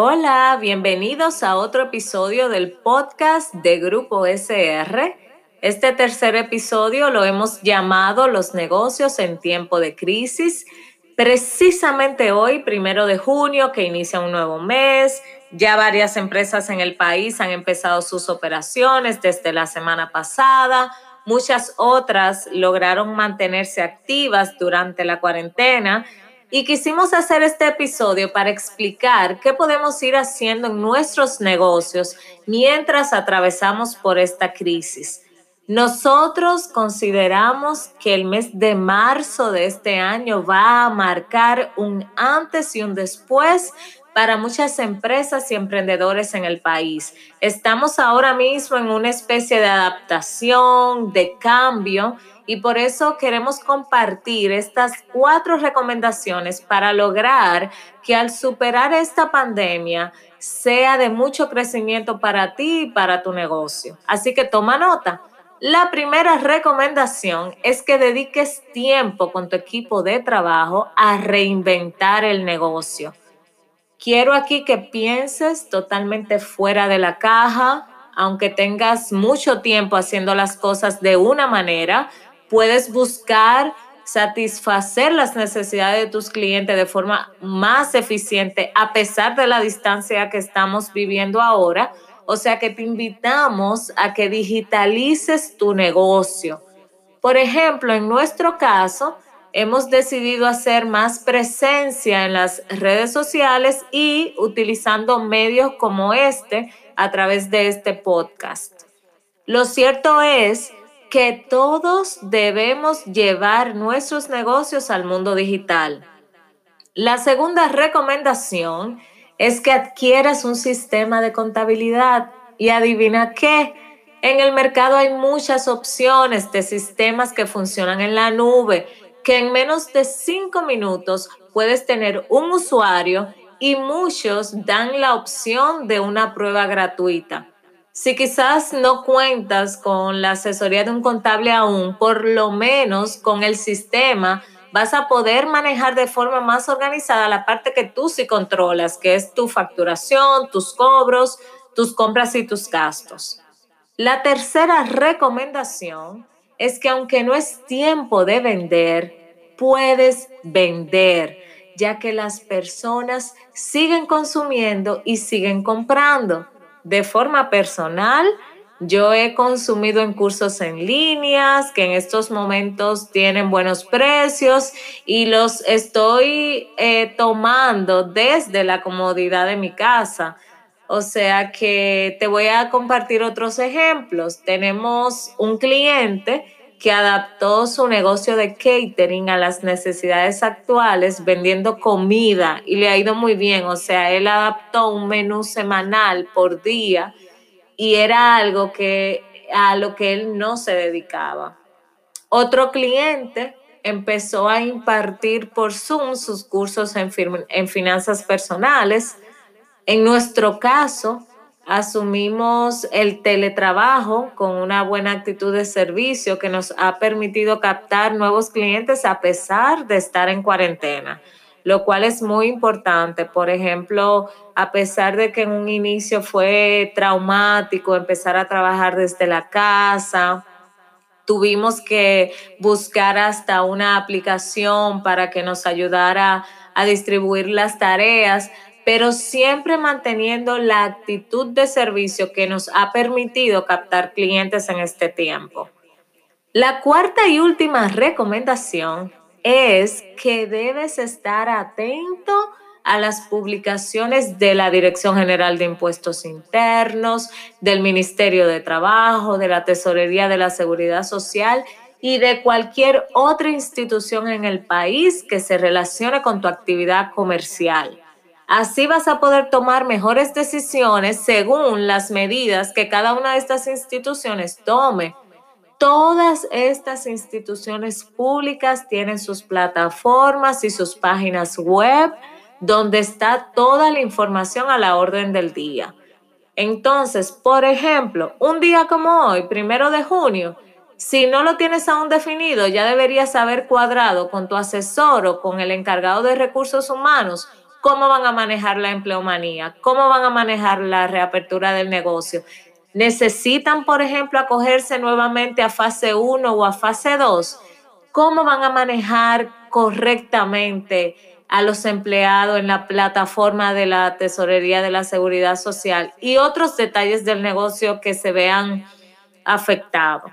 Hola, bienvenidos a otro episodio del podcast de Grupo SR. Este tercer episodio lo hemos llamado Los negocios en tiempo de crisis. Precisamente hoy, primero de junio, que inicia un nuevo mes, ya varias empresas en el país han empezado sus operaciones desde la semana pasada. Muchas otras lograron mantenerse activas durante la cuarentena y quisimos hacer este episodio para explicar qué podemos ir haciendo en nuestros negocios mientras atravesamos por esta crisis. Nosotros consideramos que el mes de marzo de este año va a marcar un antes y un después para muchas empresas y emprendedores en el país. Estamos ahora mismo en una especie de adaptación, de cambio, y por eso queremos compartir estas cuatro recomendaciones para lograr que al superar esta pandemia sea de mucho crecimiento para ti y para tu negocio. Así que toma nota. La primera recomendación es que dediques tiempo con tu equipo de trabajo a reinventar el negocio. Quiero aquí que pienses totalmente fuera de la caja, aunque tengas mucho tiempo haciendo las cosas de una manera, puedes buscar satisfacer las necesidades de tus clientes de forma más eficiente a pesar de la distancia que estamos viviendo ahora. O sea que te invitamos a que digitalices tu negocio. Por ejemplo, en nuestro caso, hemos decidido hacer más presencia en las redes sociales y utilizando medios como este a través de este podcast. Lo cierto es que todos debemos llevar nuestros negocios al mundo digital. La segunda recomendación es que adquieras un sistema de contabilidad y adivina qué. En el mercado hay muchas opciones de sistemas que funcionan en la nube, que en menos de cinco minutos puedes tener un usuario y muchos dan la opción de una prueba gratuita. Si quizás no cuentas con la asesoría de un contable aún, por lo menos con el sistema vas a poder manejar de forma más organizada la parte que tú sí controlas, que es tu facturación, tus cobros, tus compras y tus gastos. La tercera recomendación es que aunque no es tiempo de vender, puedes vender, ya que las personas siguen consumiendo y siguen comprando de forma personal, yo he consumido en cursos en líneas que en estos momentos tienen buenos precios y los estoy eh, tomando desde la comodidad de mi casa. O sea que te voy a compartir otros ejemplos. Tenemos un cliente que adaptó su negocio de catering a las necesidades actuales vendiendo comida y le ha ido muy bien. O sea, él adaptó un menú semanal por día y era algo que a lo que él no se dedicaba. Otro cliente empezó a impartir por Zoom sus cursos en, en finanzas personales. En nuestro caso, asumimos el teletrabajo con una buena actitud de servicio que nos ha permitido captar nuevos clientes a pesar de estar en cuarentena, lo cual es muy importante. Por ejemplo, a pesar de que en un inicio fue traumático empezar a trabajar desde la casa, tuvimos que buscar hasta una aplicación para que nos ayudara a distribuir las tareas pero siempre manteniendo la actitud de servicio que nos ha permitido captar clientes en este tiempo. La cuarta y última recomendación es que debes estar atento a las publicaciones de la Dirección General de Impuestos Internos, del Ministerio de Trabajo, de la Tesorería de la Seguridad Social y de cualquier otra institución en el país que se relacione con tu actividad comercial. Así vas a poder tomar mejores decisiones según las medidas que cada una de estas instituciones tome. Todas estas instituciones públicas tienen sus plataformas y sus páginas web donde está toda la información a la orden del día. Entonces, por ejemplo, un día como hoy, primero de junio, si no lo tienes aún definido, ya deberías haber cuadrado con tu asesor o con el encargado de recursos humanos cómo van a manejar la empleomanía, cómo van a manejar la reapertura del negocio. Necesitan, por ejemplo, acogerse nuevamente a fase 1 o a fase 2. ¿Cómo van a manejar correctamente a los empleados en la plataforma de la Tesorería de la Seguridad Social y otros detalles del negocio que se vean afectados?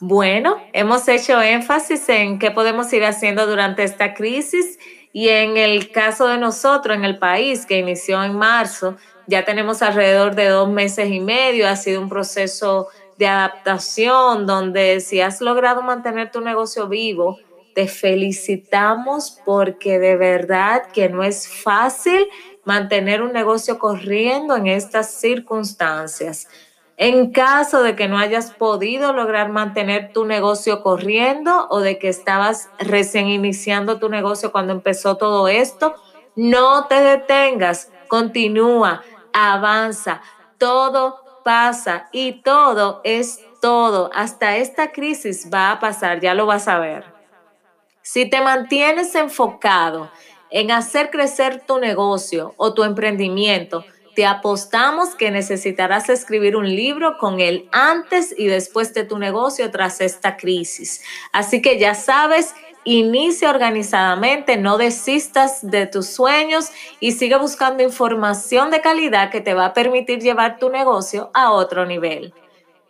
Bueno, hemos hecho énfasis en qué podemos ir haciendo durante esta crisis y en el caso de nosotros, en el país, que inició en marzo, ya tenemos alrededor de dos meses y medio. Ha sido un proceso de adaptación donde si has logrado mantener tu negocio vivo, te felicitamos porque de verdad que no es fácil mantener un negocio corriendo en estas circunstancias. En caso de que no hayas podido lograr mantener tu negocio corriendo o de que estabas recién iniciando tu negocio cuando empezó todo esto, no te detengas, continúa, avanza, todo pasa y todo es todo. Hasta esta crisis va a pasar, ya lo vas a ver. Si te mantienes enfocado en hacer crecer tu negocio o tu emprendimiento, te apostamos que necesitarás escribir un libro con el antes y después de tu negocio tras esta crisis. Así que ya sabes, inicia organizadamente, no desistas de tus sueños y sigue buscando información de calidad que te va a permitir llevar tu negocio a otro nivel.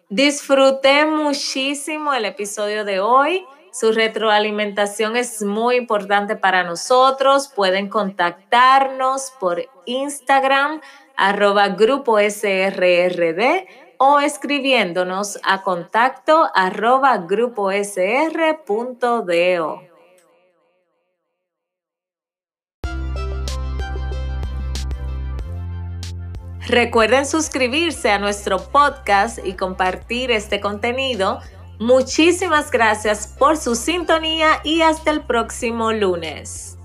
Disfruté muchísimo el episodio de hoy. Su retroalimentación es muy importante para nosotros. Pueden contactarnos por Instagram arroba grupo SRRD o escribiéndonos a contacto arroba grupo SR.do. Recuerden suscribirse a nuestro podcast y compartir este contenido. Muchísimas gracias por su sintonía y hasta el próximo lunes.